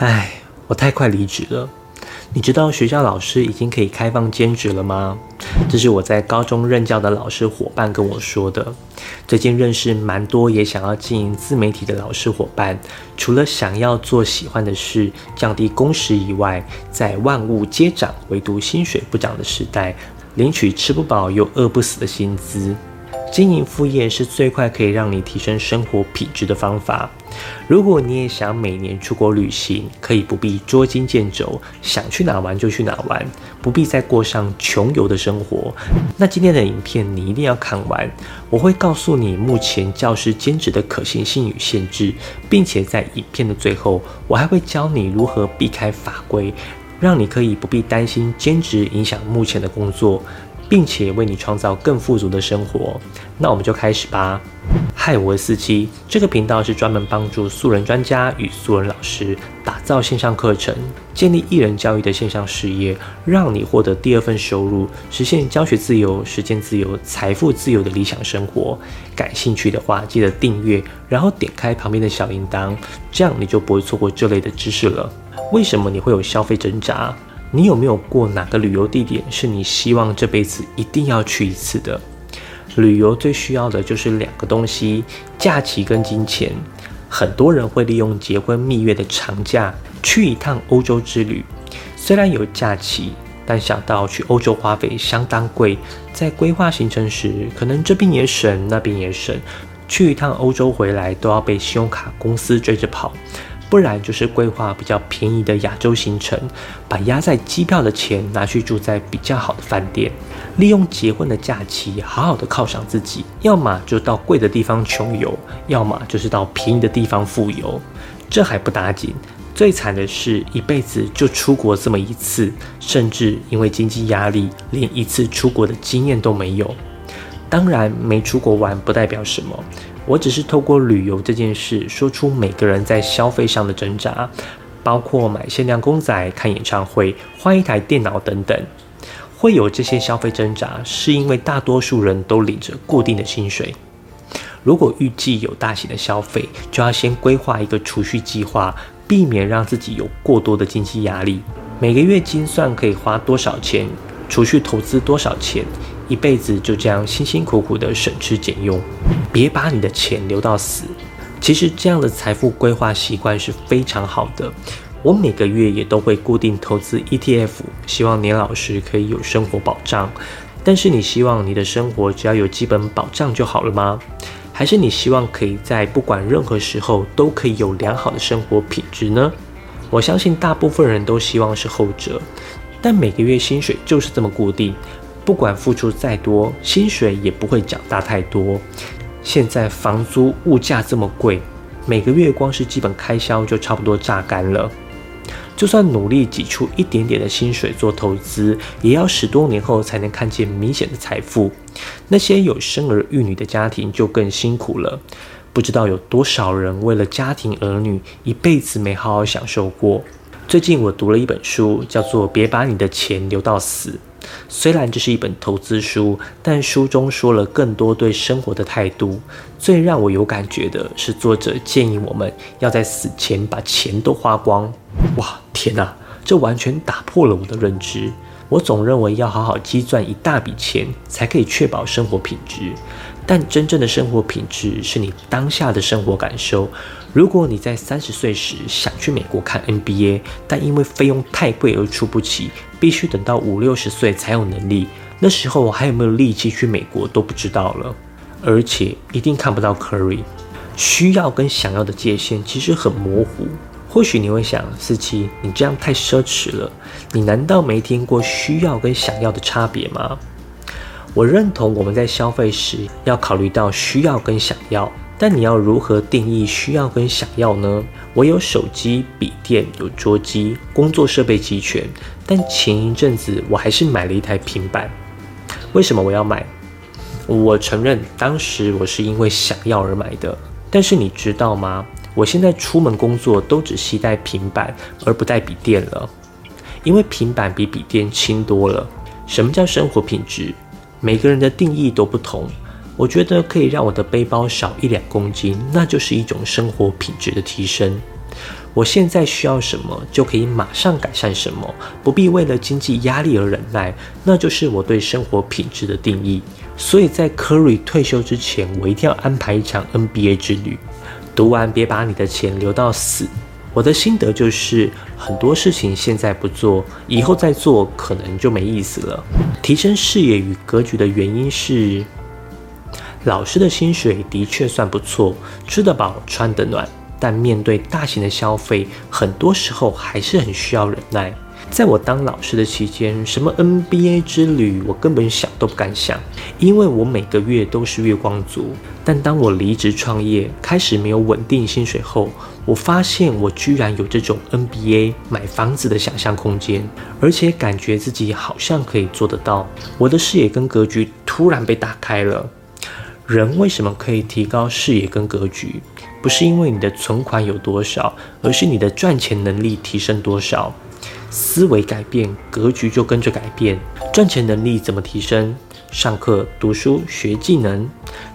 唉，我太快离职了。你知道学校老师已经可以开放兼职了吗？这是我在高中任教的老师伙伴跟我说的。最近认识蛮多也想要经营自媒体的老师伙伴，除了想要做喜欢的事，降低工时以外，在万物皆涨，唯独薪水不涨的时代，领取吃不饱又饿不死的薪资。经营副业是最快可以让你提升生活品质的方法。如果你也想每年出国旅行，可以不必捉襟见肘，想去哪玩就去哪玩，不必再过上穷游的生活，那今天的影片你一定要看完。我会告诉你目前教师兼职的可行性与限制，并且在影片的最后，我还会教你如何避开法规，让你可以不必担心兼职影响目前的工作。并且为你创造更富足的生活，那我们就开始吧。嗨，我是四七，这个频道是专门帮助素人专家与素人老师打造线上课程、建立艺人教育的线上事业，让你获得第二份收入，实现教学自由、时间自由、财富自由的理想生活。感兴趣的话，记得订阅，然后点开旁边的小铃铛，这样你就不会错过这类的知识了。为什么你会有消费挣扎？你有没有过哪个旅游地点是你希望这辈子一定要去一次的？旅游最需要的就是两个东西：假期跟金钱。很多人会利用结婚蜜月的长假去一趟欧洲之旅，虽然有假期，但想到去欧洲花费相当贵，在规划行程时，可能这边也省，那边也省，去一趟欧洲回来都要被信用卡公司追着跑。不然就是规划比较便宜的亚洲行程，把压在机票的钱拿去住在比较好的饭店，利用结婚的假期好好的犒赏自己。要么就到贵的地方穷游，要么就是到便宜的地方富游。这还不打紧，最惨的是一辈子就出国这么一次，甚至因为经济压力，连一次出国的经验都没有。当然，没出国玩不代表什么。我只是透过旅游这件事，说出每个人在消费上的挣扎，包括买限量公仔、看演唱会、换一台电脑等等。会有这些消费挣扎，是因为大多数人都领着固定的薪水。如果预计有大型的消费，就要先规划一个储蓄计划，避免让自己有过多的经济压力。每个月精算可以花多少钱，储蓄投资多少钱。一辈子就这样辛辛苦苦的省吃俭用，别把你的钱留到死。其实这样的财富规划习惯是非常好的。我每个月也都会固定投资 ETF，希望年老时可以有生活保障。但是你希望你的生活只要有基本保障就好了吗？还是你希望可以在不管任何时候都可以有良好的生活品质呢？我相信大部分人都希望是后者，但每个月薪水就是这么固定。不管付出再多，薪水也不会涨大太多。现在房租、物价这么贵，每个月光是基本开销就差不多榨干了。就算努力挤出一点点的薪水做投资，也要十多年后才能看见明显的财富。那些有生儿育女的家庭就更辛苦了。不知道有多少人为了家庭儿女，一辈子没好好享受过。最近我读了一本书，叫做《别把你的钱留到死》。虽然这是一本投资书，但书中说了更多对生活的态度。最让我有感觉的是，作者建议我们要在死前把钱都花光。哇，天哪，这完全打破了我的认知。我总认为要好好积攒一大笔钱，才可以确保生活品质。但真正的生活品质是你当下的生活感受。如果你在三十岁时想去美国看 NBA，但因为费用太贵而出不起，必须等到五六十岁才有能力，那时候我还有没有力气去美国都不知道了。而且一定看不到 Curry。需要跟想要的界限其实很模糊。或许你会想，四七，你这样太奢侈了。你难道没听过需要跟想要的差别吗？我认同我们在消费时要考虑到需要跟想要，但你要如何定义需要跟想要呢？我有手机、笔电、有桌机，工作设备齐全，但前一阵子我还是买了一台平板。为什么我要买？我承认当时我是因为想要而买的，但是你知道吗？我现在出门工作都只携带平板而不带笔电了，因为平板比笔电轻多了。什么叫生活品质？每个人的定义都不同，我觉得可以让我的背包少一两公斤，那就是一种生活品质的提升。我现在需要什么，就可以马上改善什么，不必为了经济压力而忍耐。那就是我对生活品质的定义。所以在 Curry 退休之前，我一定要安排一场 NBA 之旅。读完别把你的钱留到死。我的心得就是，很多事情现在不做，以后再做可能就没意思了。提升视野与格局的原因是，老师的薪水的确算不错，吃得饱，穿得暖。但面对大型的消费，很多时候还是很需要忍耐。在我当老师的期间，什么 NBA 之旅，我根本想都不敢想，因为我每个月都是月光族。但当我离职创业，开始没有稳定薪水后，我发现我居然有这种 NBA 买房子的想象空间，而且感觉自己好像可以做得到。我的视野跟格局突然被打开了。人为什么可以提高视野跟格局？不是因为你的存款有多少，而是你的赚钱能力提升多少。思维改变，格局就跟着改变。赚钱能力怎么提升？上课、读书、学技能，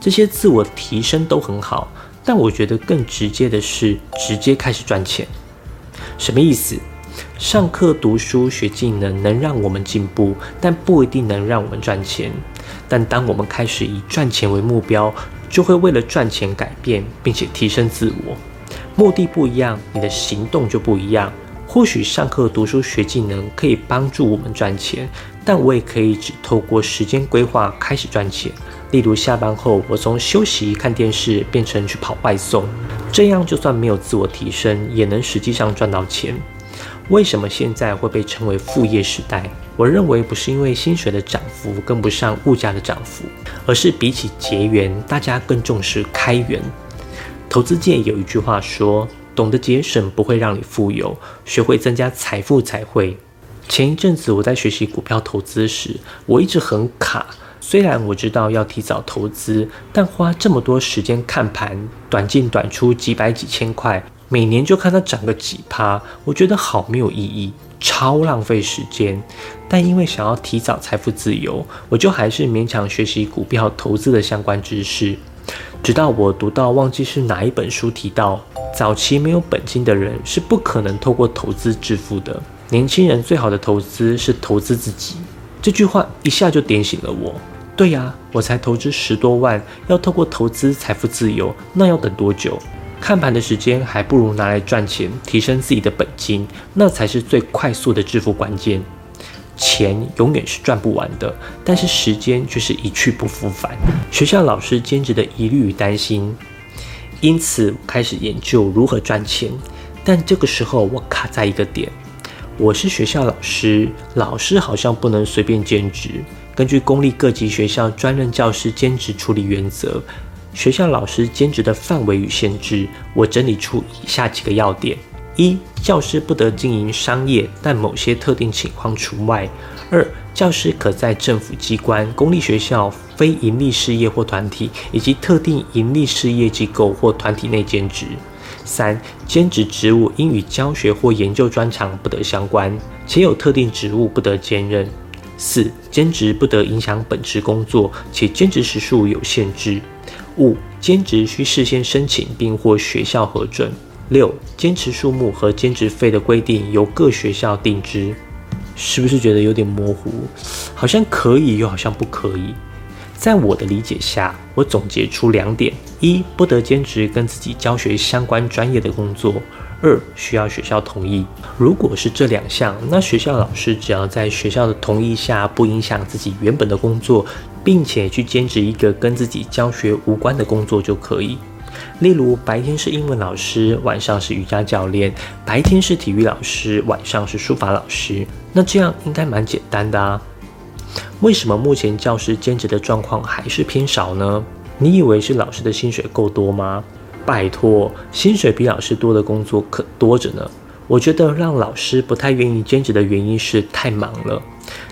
这些自我提升都很好。但我觉得更直接的是，直接开始赚钱。什么意思？上课、读书、学技能能让我们进步，但不一定能让我们赚钱。但当我们开始以赚钱为目标，就会为了赚钱改变，并且提升自我。目的不一样，你的行动就不一样。或许上课读书学技能可以帮助我们赚钱，但我也可以只透过时间规划开始赚钱。例如下班后，我从休息看电视变成去跑外送，这样就算没有自我提升，也能实际上赚到钱。为什么现在会被称为副业时代？我认为不是因为薪水的涨幅跟不上物价的涨幅，而是比起结缘，大家更重视开源。投资界有一句话说。懂得节省不会让你富有，学会增加财富才会。前一阵子我在学习股票投资时，我一直很卡。虽然我知道要提早投资，但花这么多时间看盘，短进短出几百几千块，每年就看它涨个几趴，我觉得好没有意义，超浪费时间。但因为想要提早财富自由，我就还是勉强学习股票投资的相关知识。直到我读到忘记是哪一本书提到。早期没有本金的人是不可能透过投资致富的。年轻人最好的投资是投资自己。这句话一下就点醒了我。对呀，我才投资十多万，要透过投资财富自由，那要等多久？看盘的时间还不如拿来赚钱，提升自己的本金，那才是最快速的致富关键。钱永远是赚不完的，但是时间却是一去不复返。学校老师兼职的疑虑与担心。因此开始研究如何赚钱，但这个时候我卡在一个点：我是学校老师，老师好像不能随便兼职。根据公立各级学校专任教师兼职处理原则，学校老师兼职的范围与限制，我整理出以下几个要点：一、教师不得经营商业，但某些特定情况除外；二、教师可在政府机关、公立学校。非营利事业或团体，以及特定营利事业机构或团体内兼职。三、兼职职务应与教学或研究专长不得相关，且有特定职务不得兼任。四、兼职不得影响本职工作，且兼职时数有限制。五、兼职需事先申请并获学校核准。六、兼职数目和兼职费的规定由各学校定之。是不是觉得有点模糊？好像可以，又好像不可以。在我的理解下，我总结出两点：一，不得兼职跟自己教学相关专业的工作；二，需要学校同意。如果是这两项，那学校老师只要在学校的同意下，不影响自己原本的工作，并且去兼职一个跟自己教学无关的工作就可以。例如，白天是英文老师，晚上是瑜伽教练；白天是体育老师，晚上是书法老师。那这样应该蛮简单的啊。为什么目前教师兼职的状况还是偏少呢？你以为是老师的薪水够多吗？拜托，薪水比老师多的工作可多着呢。我觉得让老师不太愿意兼职的原因是太忙了，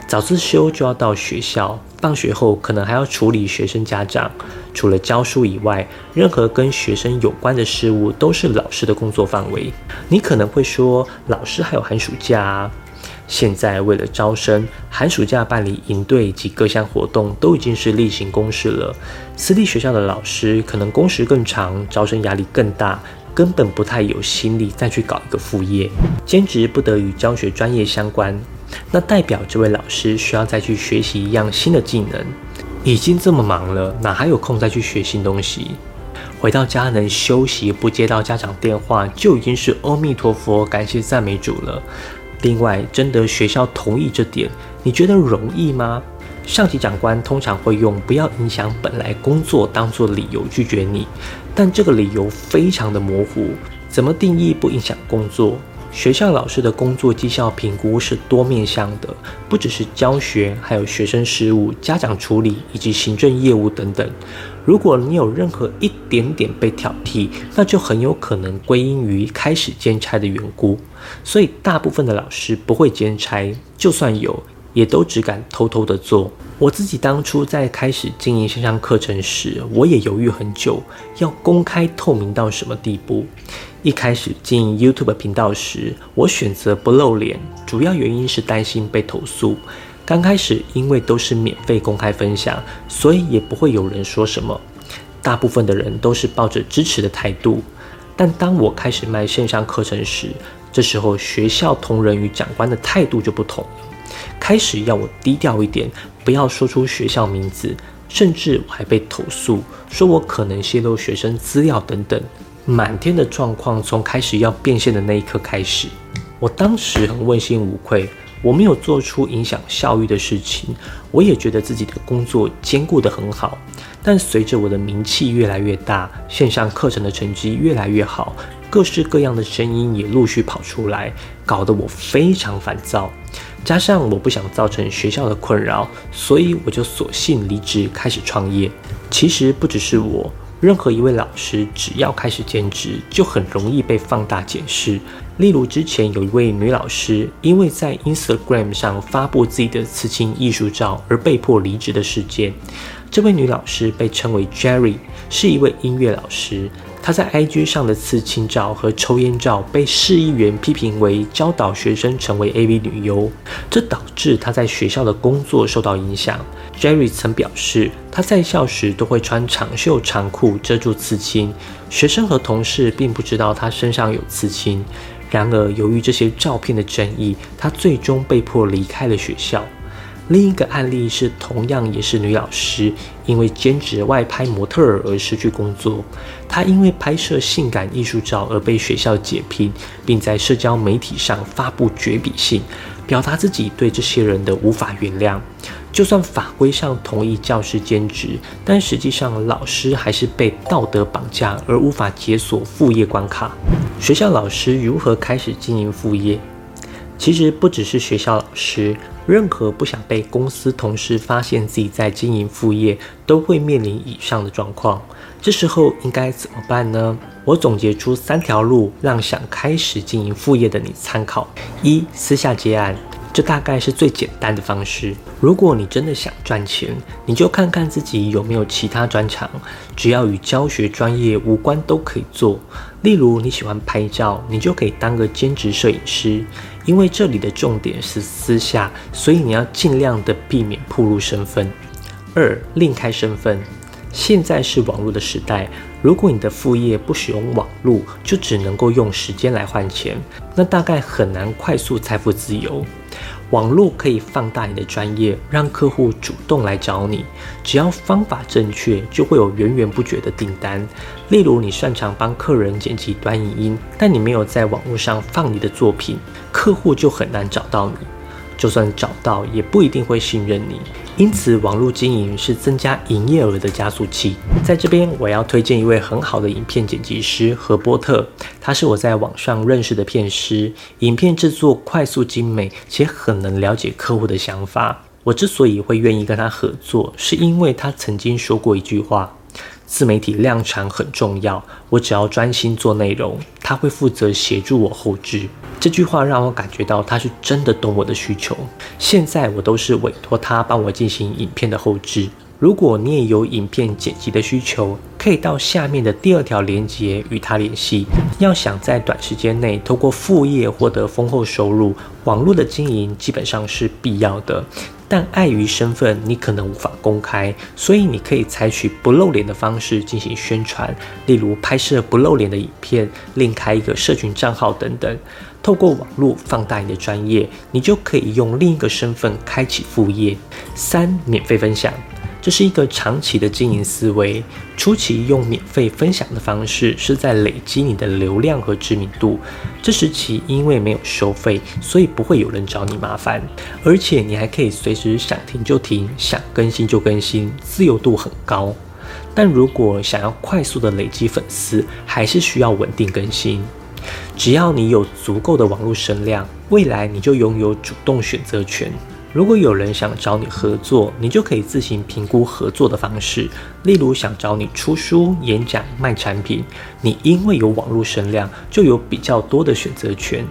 早自修就要到学校，放学后可能还要处理学生家长。除了教书以外，任何跟学生有关的事物都是老师的工作范围。你可能会说，老师还有寒暑假。现在为了招生，寒暑假办理营队及各项活动都已经是例行公事了。私立学校的老师可能工时更长，招生压力更大，根本不太有心力再去搞一个副业。兼职不得与教学专业相关，那代表这位老师需要再去学习一样新的技能。已经这么忙了，哪还有空再去学新东西？回到家能休息，不接到家长电话，就已经是阿弥陀佛，感谢赞美主了。另外，征得学校同意这点，你觉得容易吗？上级长官通常会用“不要影响本来工作”当做理由拒绝你，但这个理由非常的模糊。怎么定义不影响工作？学校老师的工作绩效评估是多面向的，不只是教学，还有学生事务、家长处理以及行政业务等等。如果你有任何一点点被挑剔，那就很有可能归因于开始兼差的缘故。所以，大部分的老师不会兼差，就算有。也都只敢偷偷的做。我自己当初在开始经营线上课程时，我也犹豫很久，要公开透明到什么地步。一开始经营 YouTube 频道时，我选择不露脸，主要原因是担心被投诉。刚开始因为都是免费公开分享，所以也不会有人说什么。大部分的人都是抱着支持的态度。但当我开始卖线上课程时，这时候学校同仁与长官的态度就不同。开始要我低调一点，不要说出学校名字，甚至我还被投诉，说我可能泄露学生资料等等，满天的状况从开始要变现的那一刻开始，我当时很问心无愧，我没有做出影响效益的事情，我也觉得自己的工作兼顾得很好，但随着我的名气越来越大，线上课程的成绩越来越好，各式各样的声音也陆续跑出来，搞得我非常烦躁。加上我不想造成学校的困扰，所以我就索性离职，开始创业。其实不只是我，任何一位老师只要开始兼职，就很容易被放大检视。例如之前有一位女老师，因为在 Instagram 上发布自己的刺青艺术照而被迫离职的事件。这位女老师被称为 Jerry，是一位音乐老师。他在 IG 上的刺青照和抽烟照被市议员批评为教导学生成为 AV 女优，这导致他在学校的工作受到影响。Jerry 曾表示，他在校时都会穿长袖长裤遮住刺青，学生和同事并不知道他身上有刺青。然而，由于这些照片的争议，他最终被迫离开了学校。另一个案例是，同样也是女老师，因为兼职外拍模特儿而失去工作。她因为拍摄性感艺术照而被学校解聘，并在社交媒体上发布绝笔信，表达自己对这些人的无法原谅。就算法规上同意教师兼职，但实际上老师还是被道德绑架而无法解锁副业关卡。学校老师如何开始经营副业？其实不只是学校老师，任何不想被公司同事发现自己在经营副业，都会面临以上的状况。这时候应该怎么办呢？我总结出三条路，让想开始经营副业的你参考：一、私下接案。这大概是最简单的方式。如果你真的想赚钱，你就看看自己有没有其他专长，只要与教学专业无关都可以做。例如你喜欢拍照，你就可以当个兼职摄影师。因为这里的重点是私下，所以你要尽量的避免暴露身份。二、另开身份。现在是网络的时代，如果你的副业不使用网络，就只能够用时间来换钱，那大概很难快速财富自由。网络可以放大你的专业，让客户主动来找你。只要方法正确，就会有源源不绝的订单。例如，你擅长帮客人剪辑短影音，但你没有在网络上放你的作品，客户就很难找到你。就算找到，也不一定会信任你。因此，网络经营是增加营业额的加速器。在这边，我要推荐一位很好的影片剪辑师何波特，他是我在网上认识的片师，影片制作快速精美，且很能了解客户的想法。我之所以会愿意跟他合作，是因为他曾经说过一句话。自媒体量产很重要，我只要专心做内容，他会负责协助我后置。这句话让我感觉到他是真的懂我的需求。现在我都是委托他帮我进行影片的后置。如果你也有影片剪辑的需求，可以到下面的第二条连接与他联系。要想在短时间内通过副业获得丰厚收入，网络的经营基本上是必要的。但碍于身份，你可能无法公开，所以你可以采取不露脸的方式进行宣传，例如拍摄不露脸的影片，另开一个社群账号等等。透过网络放大你的专业，你就可以用另一个身份开启副业。三、免费分享。这是一个长期的经营思维。初期用免费分享的方式，是在累积你的流量和知名度。这时期因为没有收费，所以不会有人找你麻烦，而且你还可以随时想停就停，想更新就更新，自由度很高。但如果想要快速的累积粉丝，还是需要稳定更新。只要你有足够的网络声量，未来你就拥有主动选择权。如果有人想找你合作，你就可以自行评估合作的方式。例如想找你出书、演讲、卖产品，你因为有网络声量，就有比较多的选择权。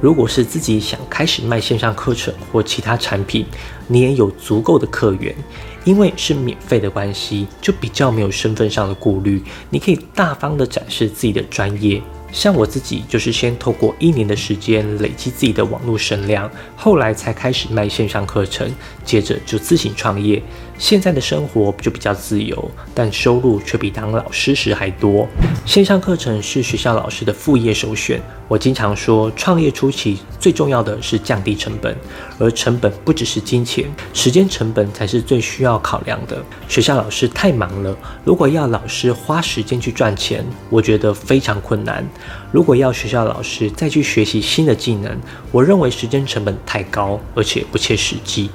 如果是自己想开始卖线上课程或其他产品，你也有足够的客源，因为是免费的关系，就比较没有身份上的顾虑。你可以大方的展示自己的专业。像我自己，就是先透过一年的时间累积自己的网络声量，后来才开始卖线上课程，接着就自行创业。现在的生活就比较自由，但收入却比当老师时还多。线上课程是学校老师的副业首选。我经常说，创业初期最重要的是降低成本，而成本不只是金钱，时间成本才是最需要考量的。学校老师太忙了，如果要老师花时间去赚钱，我觉得非常困难。如果要学校老师再去学习新的技能，我认为时间成本太高，而且不切实际。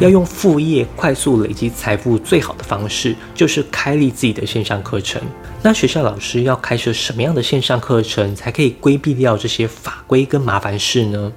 要用副业快速累积财富，最好的方式就是开立自己的线上课程。那学校老师要开设什么样的线上课程，才可以规避掉这些法规跟麻烦事呢？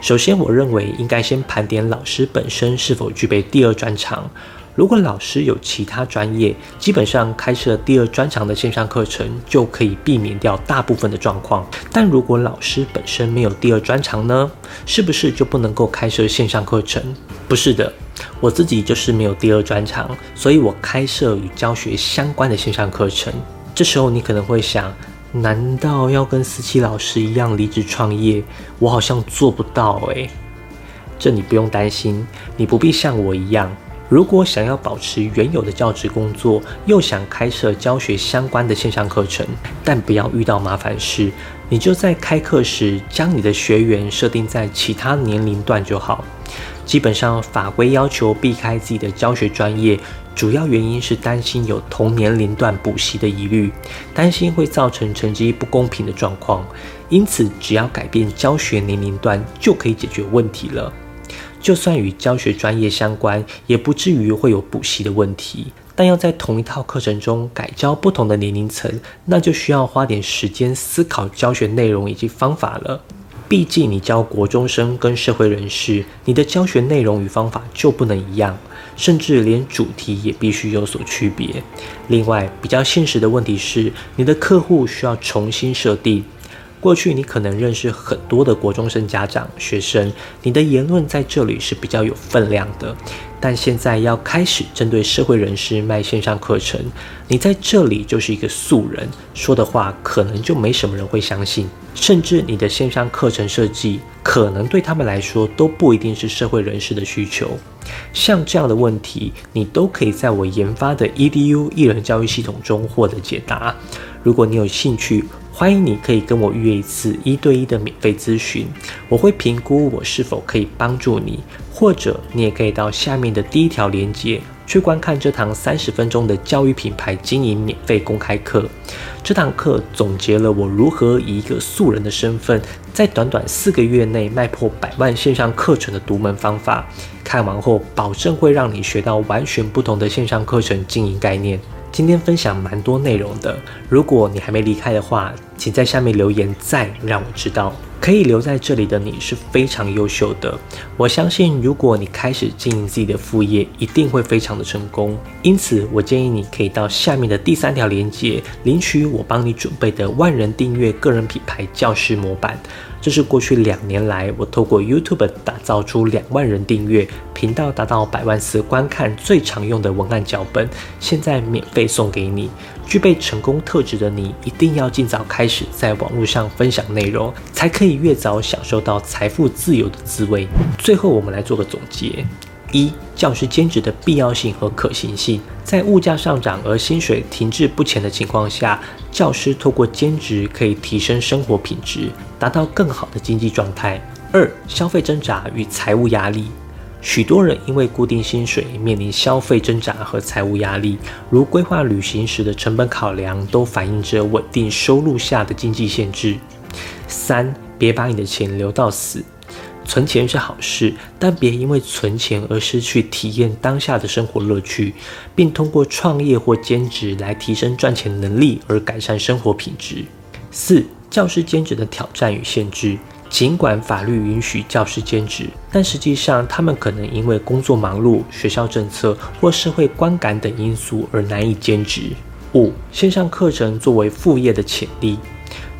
首先，我认为应该先盘点老师本身是否具备第二专长。如果老师有其他专业，基本上开设第二专长的线上课程就可以避免掉大部分的状况。但如果老师本身没有第二专长呢？是不是就不能够开设线上课程？不是的，我自己就是没有第二专长，所以我开设与教学相关的线上课程。这时候你可能会想，难道要跟思琪老师一样离职创业？我好像做不到诶。这你不用担心，你不必像我一样。如果想要保持原有的教职工作，又想开设教学相关的线上课程，但不要遇到麻烦事，你就在开课时将你的学员设定在其他年龄段就好。基本上法规要求避开自己的教学专业，主要原因是担心有同年龄段补习的疑虑，担心会造成成绩不公平的状况。因此，只要改变教学年龄段，就可以解决问题了。就算与教学专业相关，也不至于会有补习的问题。但要在同一套课程中改教不同的年龄层，那就需要花点时间思考教学内容以及方法了。毕竟你教国中生跟社会人士，你的教学内容与方法就不能一样，甚至连主题也必须有所区别。另外，比较现实的问题是，你的客户需要重新设定。过去你可能认识很多的国中生家长、学生，你的言论在这里是比较有分量的。但现在要开始针对社会人士卖线上课程，你在这里就是一个素人，说的话可能就没什么人会相信，甚至你的线上课程设计可能对他们来说都不一定是社会人士的需求。像这样的问题，你都可以在我研发的 EDU 艺人教育系统中获得解答。如果你有兴趣，欢迎你可以跟我预约一次一对一的免费咨询，我会评估我是否可以帮助你，或者你也可以到下面的第一条链接去观看这堂三十分钟的教育品牌经营免费公开课。这堂课总结了我如何以一个素人的身份，在短短四个月内卖破百万线上课程的独门方法。看完后，保证会让你学到完全不同的线上课程经营概念。今天分享蛮多内容的，如果你还没离开的话，请在下面留言再让我知道。可以留在这里的你是非常优秀的，我相信如果你开始经营自己的副业，一定会非常的成功。因此，我建议你可以到下面的第三条链接领取我帮你准备的万人订阅个人品牌教师模板。这是过去两年来，我透过 YouTube 打造出两万人订阅、频道达到百万次观看最常用的文案脚本，现在免费送给你。具备成功特质的你，一定要尽早开始在网络上分享内容，才可以越早享受到财富自由的滋味。最后，我们来做个总结。一、教师兼职的必要性和可行性。在物价上涨而薪水停滞不前的情况下，教师透过兼职可以提升生活品质，达到更好的经济状态。二、消费挣扎与财务压力。许多人因为固定薪水面临消费挣扎和财务压力，如规划旅行时的成本考量，都反映着稳定收入下的经济限制。三，别把你的钱留到死。存钱是好事，但别因为存钱而失去体验当下的生活乐趣，并通过创业或兼职来提升赚钱能力而改善生活品质。四，教师兼职的挑战与限制。尽管法律允许教师兼职，但实际上他们可能因为工作忙碌、学校政策或社会观感等因素而难以兼职。五、线上课程作为副业的潜力，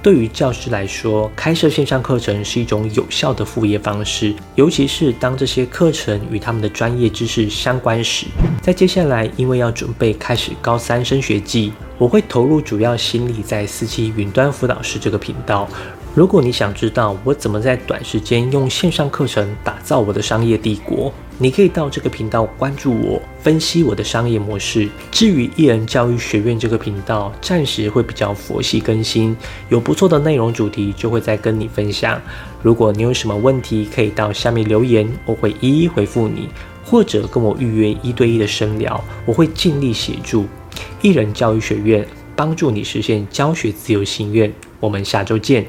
对于教师来说，开设线上课程是一种有效的副业方式，尤其是当这些课程与他们的专业知识相关时。在接下来，因为要准备开始高三升学季，我会投入主要心力在四期云端辅导师这个频道。如果你想知道我怎么在短时间用线上课程打造我的商业帝国，你可以到这个频道关注我，分析我的商业模式。至于艺人教育学院这个频道，暂时会比较佛系更新，有不错的内容主题就会再跟你分享。如果你有什么问题，可以到下面留言，我会一一回复你，或者跟我预约一对一的深聊，我会尽力协助。艺人教育学院帮助你实现教学自由心愿，我们下周见。